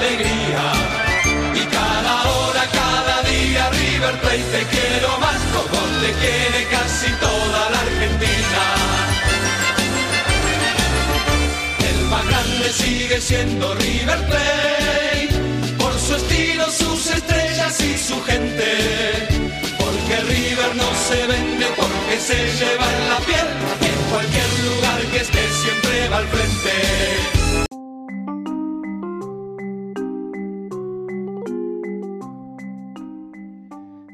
alegría y cada hora, cada día River Plate te quiero más como te quiere casi toda la Argentina. El más grande sigue siendo River Plate por su estilo, sus estrellas y su gente. Porque River no se vende se lleva en la piel en cualquier lugar que esté siempre va al frente.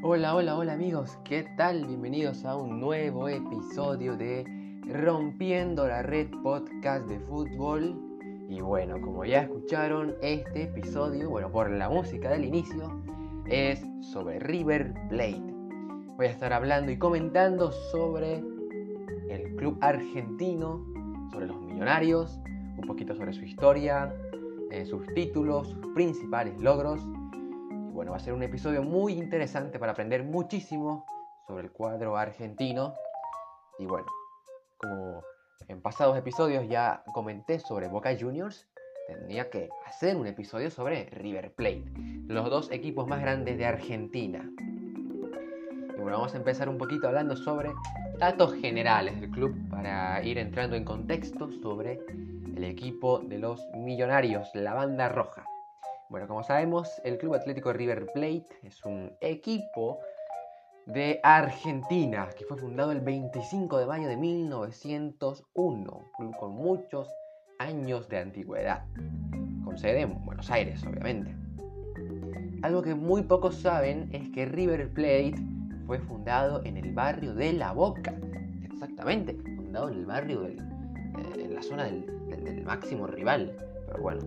Hola, hola, hola amigos, ¿qué tal? Bienvenidos a un nuevo episodio de Rompiendo la Red Podcast de Fútbol. Y bueno, como ya escucharon, este episodio, bueno, por la música del inicio, es sobre River Plate. Voy a estar hablando y comentando sobre el club argentino, sobre los millonarios, un poquito sobre su historia, eh, sus títulos, sus principales logros bueno, va a ser un episodio muy interesante para aprender muchísimo sobre el cuadro argentino. Y bueno, como en pasados episodios ya comenté sobre Boca Juniors, tendría que hacer un episodio sobre River Plate, los dos equipos más grandes de Argentina. Bueno, vamos a empezar un poquito hablando sobre datos generales del club para ir entrando en contexto sobre el equipo de los millonarios, la banda roja. Bueno, como sabemos, el Club Atlético River Plate es un equipo de Argentina que fue fundado el 25 de mayo de 1901, club con muchos años de antigüedad, con sede en Buenos Aires, obviamente. Algo que muy pocos saben es que River Plate fue fundado en el barrio de La Boca, exactamente, fundado en el barrio del, eh, en la zona del, máximo rival, pero bueno,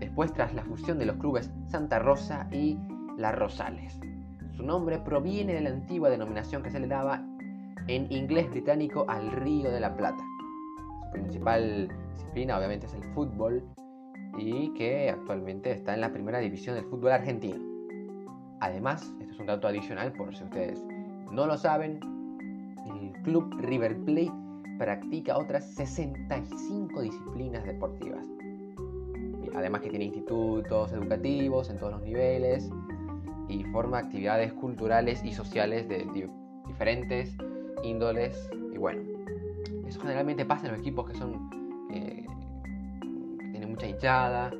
después tras la fusión de los clubes Santa Rosa y La Rosales. Su nombre proviene de la antigua denominación que se le daba en inglés británico al Río de la Plata. Su principal disciplina obviamente es el fútbol y que actualmente está en la primera división del fútbol argentino. Además, esto es un dato adicional por si ustedes no lo saben, el club River Plate practica otras 65 disciplinas deportivas. Además que tiene institutos educativos en todos los niveles y forma actividades culturales y sociales de diferentes índoles. Y bueno, eso generalmente pasa en los equipos que son eh, tienen mucha hinchada,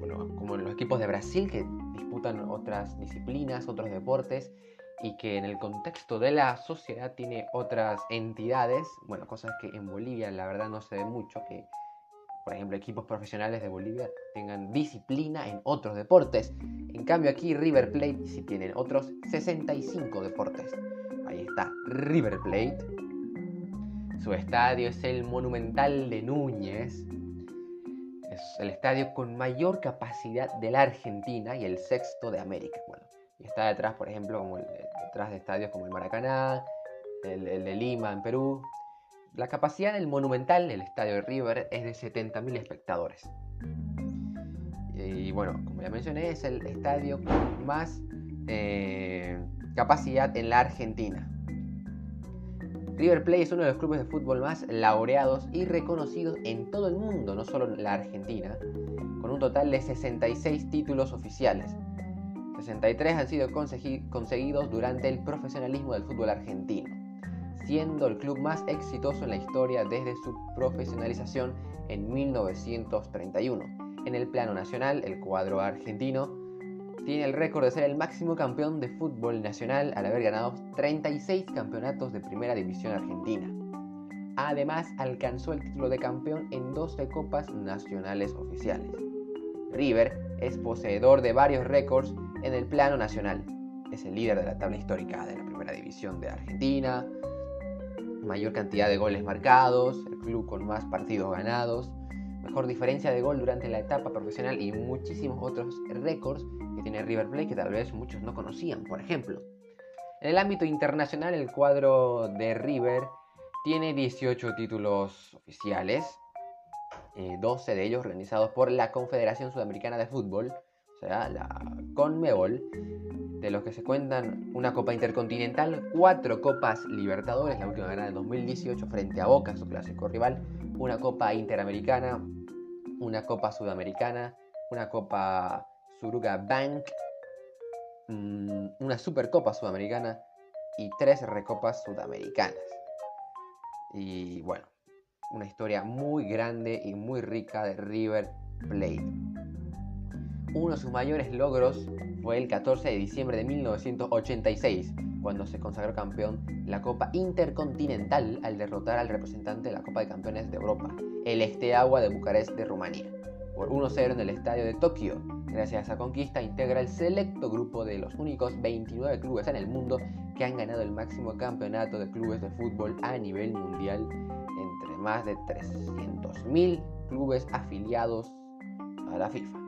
bueno, como en los equipos de Brasil que disputan otras disciplinas, otros deportes y que en el contexto de la sociedad tiene otras entidades, bueno, cosas que en Bolivia la verdad no se ve mucho, que por ejemplo, equipos profesionales de Bolivia tengan disciplina en otros deportes. En cambio aquí River Plate sí tienen otros 65 deportes. Ahí está River Plate. Su estadio es el Monumental de Núñez. Es el estadio con mayor capacidad de la Argentina y el sexto de América. Bueno, está detrás, por ejemplo, como detrás de estadios como el Maracaná, el de Lima en Perú, la capacidad del Monumental, el estadio de River, es de 70.000 espectadores. Y bueno, como ya mencioné, es el estadio con más eh, capacidad en la Argentina. River Plate es uno de los clubes de fútbol más laureados y reconocidos en todo el mundo, no solo en la Argentina, con un total de 66 títulos oficiales. 63 han sido conseguidos durante el profesionalismo del fútbol argentino siendo el club más exitoso en la historia desde su profesionalización en 1931. En el plano nacional, el cuadro argentino tiene el récord de ser el máximo campeón de fútbol nacional al haber ganado 36 campeonatos de primera división argentina. Además, alcanzó el título de campeón en 12 copas nacionales oficiales. River es poseedor de varios récords en el plano nacional. Es el líder de la tabla histórica de la primera división de Argentina, mayor cantidad de goles marcados, el club con más partidos ganados, mejor diferencia de gol durante la etapa profesional y muchísimos otros récords que tiene River Plate que tal vez muchos no conocían, por ejemplo. En el ámbito internacional, el cuadro de River tiene 18 títulos oficiales, 12 eh, de ellos organizados por la Confederación Sudamericana de Fútbol, sea, la Conmebol, de los que se cuentan una Copa Intercontinental, cuatro Copas Libertadores, la última ganada en 2018 frente a Boca, su clásico rival, una Copa Interamericana, una Copa Sudamericana, una Copa Suruga Bank, mm, una Supercopa Sudamericana y tres Recopas Sudamericanas. Y bueno, una historia muy grande y muy rica de River Plate. Uno de sus mayores logros fue el 14 de diciembre de 1986, cuando se consagró campeón la Copa Intercontinental al derrotar al representante de la Copa de Campeones de Europa, el Esteagua de Bucarest de Rumanía, por 1-0 en el estadio de Tokio. Gracias a esa conquista integra el selecto grupo de los únicos 29 clubes en el mundo que han ganado el máximo campeonato de clubes de fútbol a nivel mundial entre más de 300.000 clubes afiliados a la FIFA.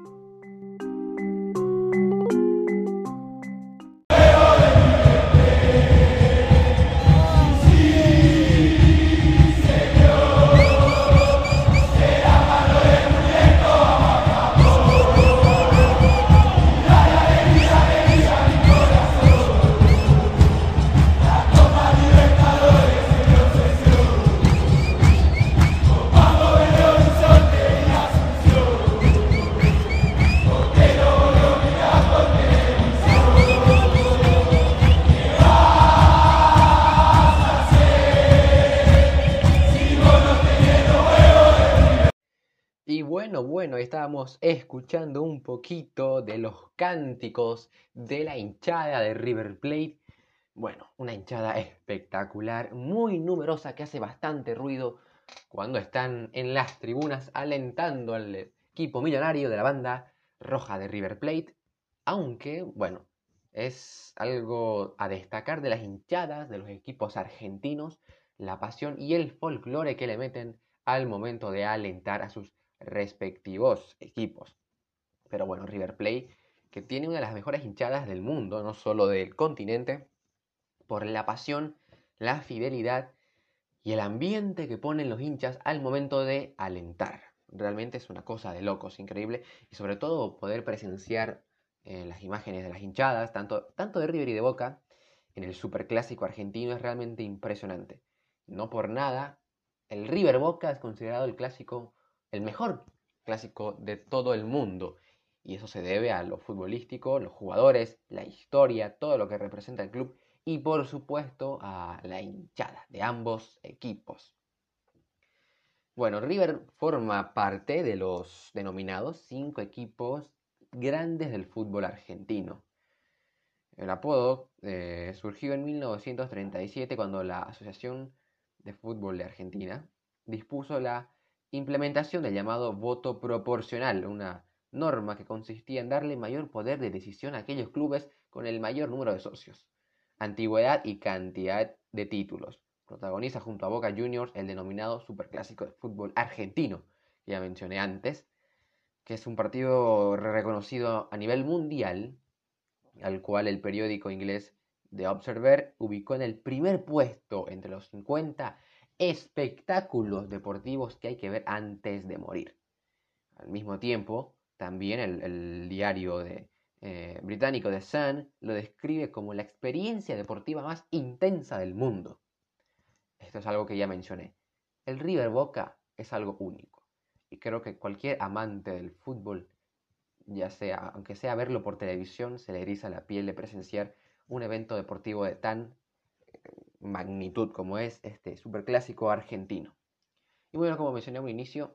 Estábamos escuchando un poquito de los cánticos de la hinchada de River Plate. Bueno, una hinchada espectacular, muy numerosa, que hace bastante ruido cuando están en las tribunas alentando al equipo millonario de la banda roja de River Plate. Aunque, bueno, es algo a destacar de las hinchadas de los equipos argentinos, la pasión y el folclore que le meten al momento de alentar a sus respectivos equipos. Pero bueno, River Plate, que tiene una de las mejores hinchadas del mundo, no solo del continente, por la pasión, la fidelidad y el ambiente que ponen los hinchas al momento de alentar. Realmente es una cosa de locos, increíble. Y sobre todo poder presenciar eh, las imágenes de las hinchadas, tanto, tanto de River y de Boca, en el superclásico argentino es realmente impresionante. No por nada, el River Boca es considerado el clásico el mejor clásico de todo el mundo. Y eso se debe a lo futbolístico, los jugadores, la historia, todo lo que representa el club y por supuesto a la hinchada de ambos equipos. Bueno, River forma parte de los denominados cinco equipos grandes del fútbol argentino. El apodo eh, surgió en 1937 cuando la Asociación de Fútbol de Argentina dispuso la implementación del llamado voto proporcional, una norma que consistía en darle mayor poder de decisión a aquellos clubes con el mayor número de socios, antigüedad y cantidad de títulos. Protagoniza junto a Boca Juniors el denominado Superclásico de Fútbol Argentino, que ya mencioné antes, que es un partido reconocido a nivel mundial, al cual el periódico inglés The Observer ubicó en el primer puesto entre los 50 espectáculos deportivos que hay que ver antes de morir. Al mismo tiempo, también el, diario de, eh, británico The Sun lo describe como la experiencia deportiva más intensa del mundo. Esto es algo que ya mencioné. El River Boca es algo único. Y creo que cualquier amante del fútbol, ya sea, aunque sea verlo por televisión, se le eriza la piel de presenciar un evento deportivo de tan magnitud como es este superclásico argentino. Y bueno, como mencioné un inicio,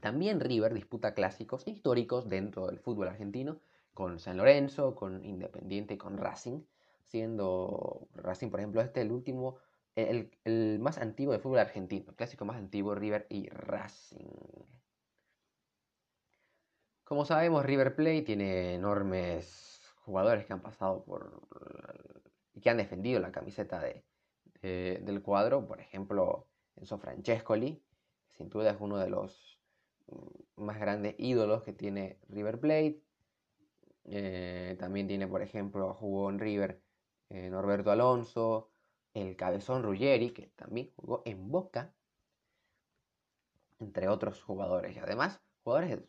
también River disputa clásicos históricos dentro del fútbol argentino, con San Lorenzo, con Independiente y con Racing, siendo Racing, por ejemplo, este el último, el, más antiguo de fútbol argentino, el clásico más antiguo, River y Racing. Como sabemos, River Plate tiene enormes jugadores que han pasado por que han defendido la camiseta de, eh, del cuadro, por ejemplo, Enzo Francescoli, sin duda es uno de los mm, más grandes ídolos que tiene River Plate. Eh, también tiene, por ejemplo, jugó en River eh, Norberto Alonso, el Cabezón Ruggeri, que también jugó en Boca, entre otros jugadores. Y además, jugadores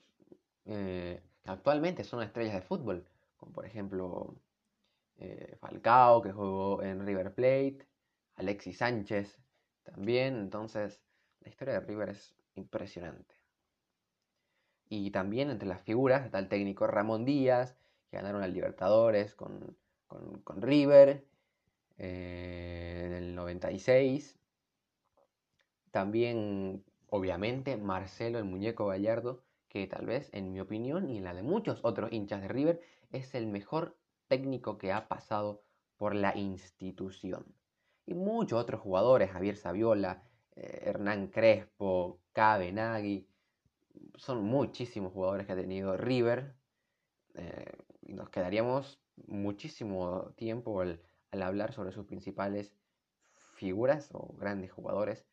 actualmente son estrellas de fútbol, como por ejemplo eh, Falcao, que jugó en River Plate, Alexis Sánchez también, entonces la historia de River es impresionante. Y también entre las figuras está el técnico Ramón Díaz, que ganaron al Libertadores con, River eh, en el 96. También, obviamente, Marcelo el Muñeco Gallardo, que tal vez, en mi opinión y en la de muchos otros hinchas de River, es el mejor técnico que ha pasado por la institución. Y muchos otros jugadores, Javier Saviola, eh, Hernán Crespo, Cabe Nagui, son muchísimos jugadores que ha tenido River. Eh, y nos quedaríamos muchísimo tiempo al, hablar sobre sus principales figuras o grandes jugadores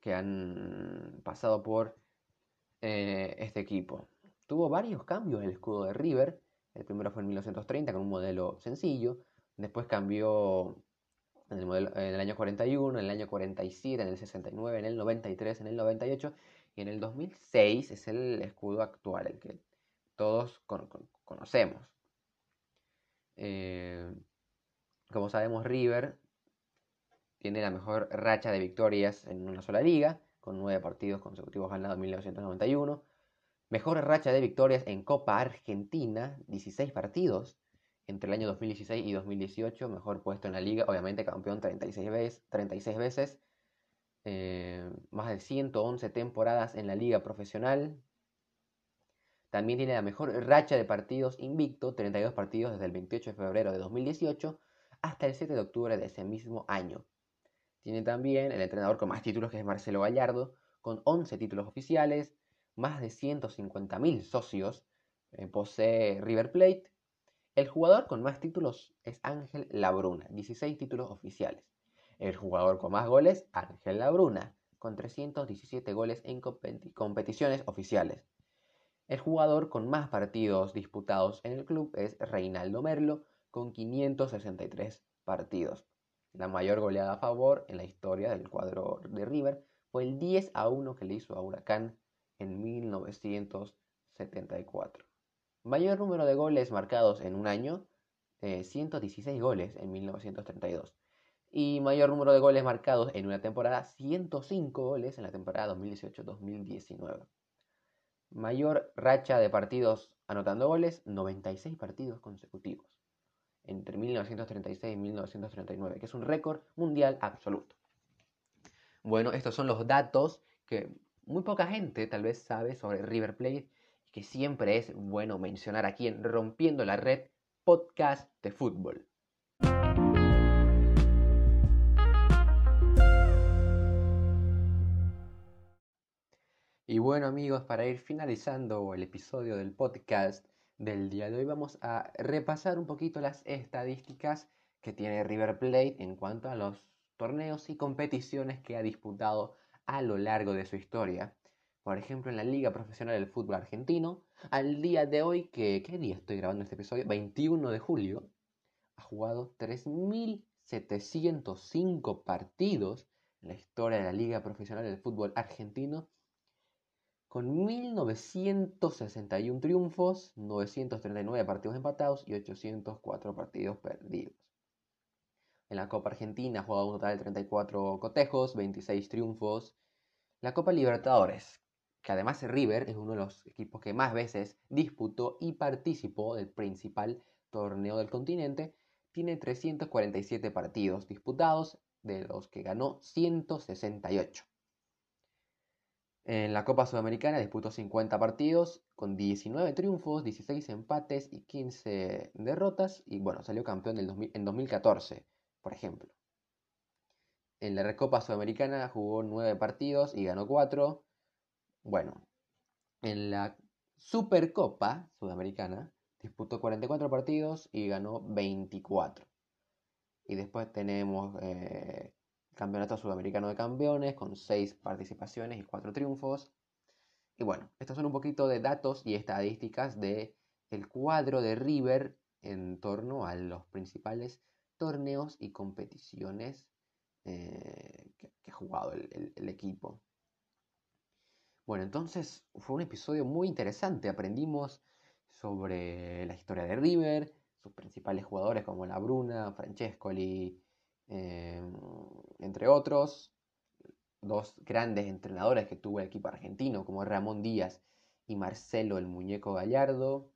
que han pasado por eh, este equipo. Tuvo varios cambios el escudo de River. El primero fue en 1930 con un modelo sencillo. Después cambió en el, modelo, en el año 41, en el año 47, en el 69, en el 93, en el 98 y en el 2006 es el escudo actual, el que todos conocemos. Eh, como sabemos, River tiene la mejor racha de victorias en una sola liga, con nueve partidos consecutivos ganados en 1991. Mejor racha de victorias en Copa Argentina, 16 partidos entre el año 2016 y 2018. Mejor puesto en la liga, obviamente campeón 36 veces. 36 veces eh, más de 111 temporadas en la liga profesional. También tiene la mejor racha de partidos invicto, 32 partidos desde el 28 de febrero de 2018 hasta el 7 de octubre de ese mismo año. Tiene también el entrenador con más títulos que es Marcelo Gallardo, con 11 títulos oficiales, más de 150.000 socios, eh, posee River Plate. El jugador con más títulos es Ángel Labruna, 16 títulos oficiales. El jugador con más goles, Ángel Labruna, con 317 goles en competiciones oficiales. El jugador con más partidos disputados en el club es Reinaldo Merlo, con 563 partidos. La mayor goleada a favor en la historia del cuadro de River fue el 10 a 1 que le hizo a Huracán en 1974. Mayor número de goles marcados en un año, 116 eh, goles en 1932 y mayor número de goles marcados en una temporada, 105 goles en la temporada 2018-2019. Mayor racha de partidos anotando goles, 96 partidos consecutivos entre 1936 y 1939, que es un récord mundial absoluto. Bueno, estos son los datos que muy poca gente tal vez sabe sobre River Plate y que siempre es bueno mencionar aquí en Rompiendo la Red Podcast de Fútbol. Y bueno amigos, para ir finalizando el episodio del podcast del día de hoy, vamos a repasar un poquito las estadísticas que tiene River Plate en cuanto a los torneos y competiciones que ha disputado a lo largo de su historia. Por ejemplo, en la Liga Profesional del Fútbol Argentino, al día de hoy, que, ¿qué día estoy grabando este episodio? 21 de julio, ha jugado 3.705 partidos en la historia de la Liga Profesional del Fútbol Argentino con 1961 triunfos, 939 partidos empatados y 804 partidos perdidos. En la Copa Argentina ha jugado un total de 34 cotejos, 26 triunfos. La Copa Libertadores, que además River es uno de los equipos que más veces disputó y participó del principal torneo del continente, tiene 347 partidos disputados, de los que ganó 168. En la Copa Sudamericana disputó 50 partidos con 19 triunfos, 16 empates y 15 derrotas y bueno, salió campeón en 2014, por ejemplo. En la Recopa Sudamericana jugó 9 partidos y ganó 4. Bueno, en la Supercopa Sudamericana disputó 44 partidos y ganó 24. Y después tenemos eh, Campeonato Sudamericano de Campeones con 6 participaciones y 4 triunfos. Y bueno, estos son un poquito de datos y estadísticas de el cuadro de River en torno a los principales torneos y competiciones eh, que, ha jugado el, equipo. Bueno, entonces fue un episodio muy interesante. Aprendimos sobre la historia de River, sus principales jugadores como La Bruna, Francescoli, em, entre otros, dos grandes entrenadores que tuvo el equipo argentino como Ramón Díaz y Marcelo el Muñeco Gallardo.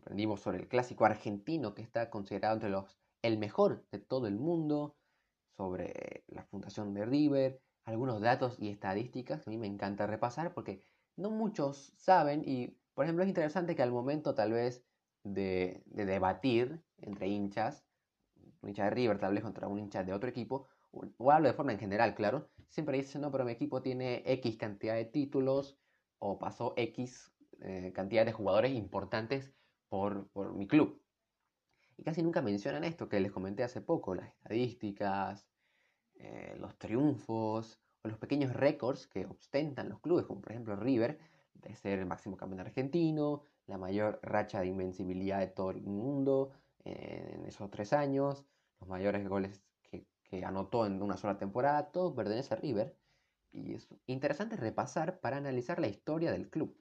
Aprendimos sobre el clásico argentino que está considerado entre los el mejor de todo el mundo, sobre la fundación de River, algunos datos y estadísticas que a mí me encanta repasar porque no muchos saben y por ejemplo es interesante que al momento tal vez de, debatir entre hinchas, un hincha de River tal vez contra un hincha de otro equipo, o hablo de forma en general, claro, siempre dicen, no, pero mi equipo tiene X cantidad de títulos o pasó X eh, cantidad de jugadores importantes por, por mi club. Y casi nunca mencionan esto que les comenté hace poco, las estadísticas, eh, los triunfos o los pequeños récords que ostentan los clubes, como por ejemplo River, de ser el máximo campeón argentino, la mayor racha de invencibilidad de todo el mundo eh, en esos tres años, los mayores goles que, que anotó en una sola temporada, todo pertenece a River. Y es interesante repasar para analizar la historia del club.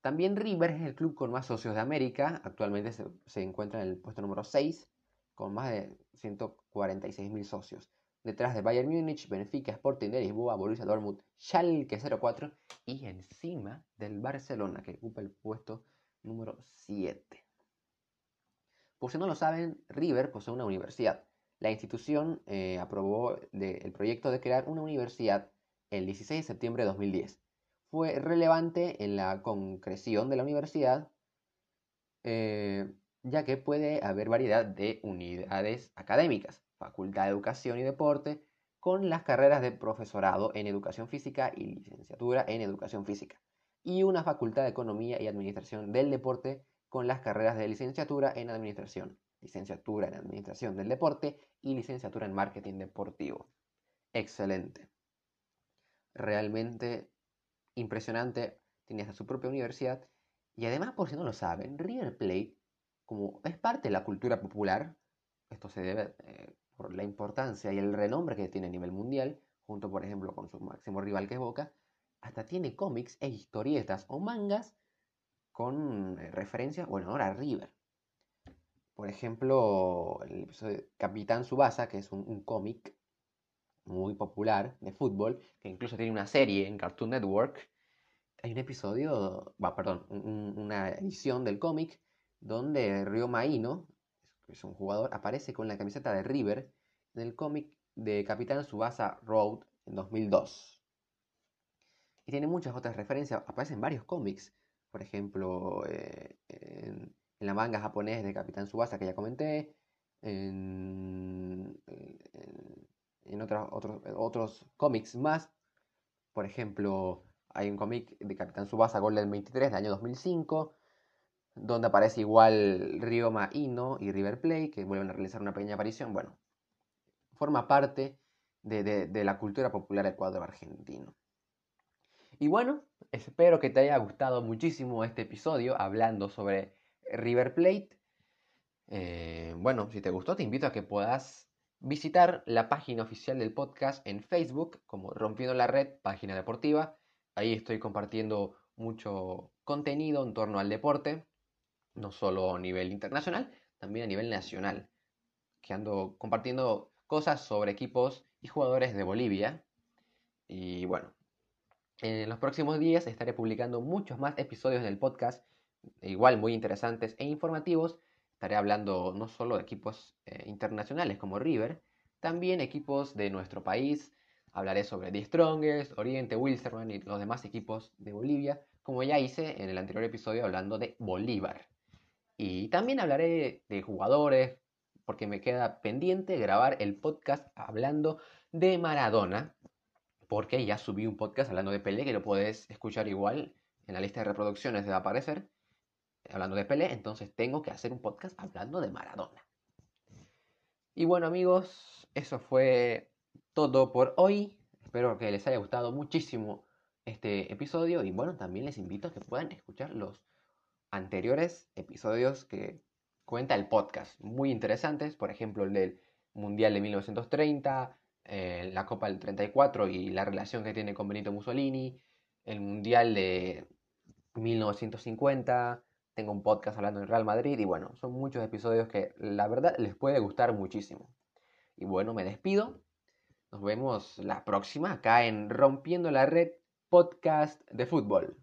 También River es el club con más socios de América, actualmente se, encuentra en el puesto número 6, con más de 146.000 socios. Detrás de Bayern Múnich, Benfica, Sporting de Lisboa, Borussia Dortmund, Schalke 04 y encima del Barcelona, que ocupa el puesto número 7. Por si no lo saben, River posee una universidad. La institución eh, aprobó el proyecto de crear una universidad el 16 de septiembre de 2010. Fue relevante en la concreción de la universidad, eh, ya que puede haber variedad de unidades académicas, facultad de educación y deporte, con las carreras de profesorado en educación física y licenciatura en educación física, y una facultad de economía y administración del deporte con las carreras de licenciatura en administración, licenciatura en administración del deporte y licenciatura en marketing deportivo. Excelente. Realmente impresionante, tiene hasta su propia universidad y además, por si no lo saben, River Plate, como es parte de la cultura popular, esto se debe eh, por la importancia y el renombre que tiene a nivel mundial, junto por ejemplo con su máximo rival que es Boca, hasta tiene cómics e historietas o mangas con eh, referencia, bueno, ahora a River. Por ejemplo, el Capitán Subasa, que es un, cómic muy popular de fútbol, que incluso tiene una serie en Cartoon Network. Hay un episodio, va, perdón, una edición del cómic donde Ryo Maino, es un jugador, aparece con la camiseta de River en el cómic de Capitán Subasa Road en 2002. Y tiene muchas otras referencias, aparecen en varios cómics, por ejemplo, eh, en, la manga japonés de Capitán Subasa que ya comenté, en, en, otros, otros cómics más, por ejemplo, hay un cómic de Capitán Subasa Golden 23 del año 2005, donde aparece igual Ryoma Ino y River Plate, que vuelven a realizar una pequeña aparición. Bueno, forma parte de, la cultura popular del cuadro argentino. Y bueno, espero que te haya gustado muchísimo este episodio hablando sobre River Plate. Eh, bueno, si te gustó, te invito a que puedas visitar la página oficial del podcast en Facebook como Rompiendo la Red, página deportiva. Ahí estoy compartiendo mucho contenido en torno al deporte no solo a nivel internacional, también a nivel nacional, que ando compartiendo cosas sobre equipos y jugadores de Bolivia. Y bueno, en los próximos días estaré publicando muchos más episodios del podcast, igual muy interesantes e informativos. Estaré hablando no solo de equipos eh, internacionales como River, también equipos de nuestro país. Hablaré sobre The Strongest, Oriente, Wilstermann y los demás equipos de Bolivia, como ya hice en el anterior episodio hablando de Bolívar. Y también hablaré de jugadores, porque me queda pendiente grabar el podcast hablando de Maradona, porque ya subí un podcast hablando de Pelé, que lo puedes escuchar igual en la lista de reproducciones de aparecer, hablando de Pelé, entonces tengo que hacer un podcast hablando de Maradona. Y bueno amigos, eso fue todo por hoy. Espero que les haya gustado muchísimo este episodio y bueno, también les invito a que puedan escuchar los anteriores episodios que cuenta el podcast, muy interesantes, por ejemplo el del Mundial de 1930, eh, la Copa del 34 y la relación que tiene con Benito Mussolini, el Mundial de, 1950, tengo un podcast hablando del Real Madrid y bueno, son muchos episodios que la verdad les puede gustar muchísimo. Y bueno, me despido. Nos vemos la próxima acá en Rompiendo la Red Podcast de Fútbol.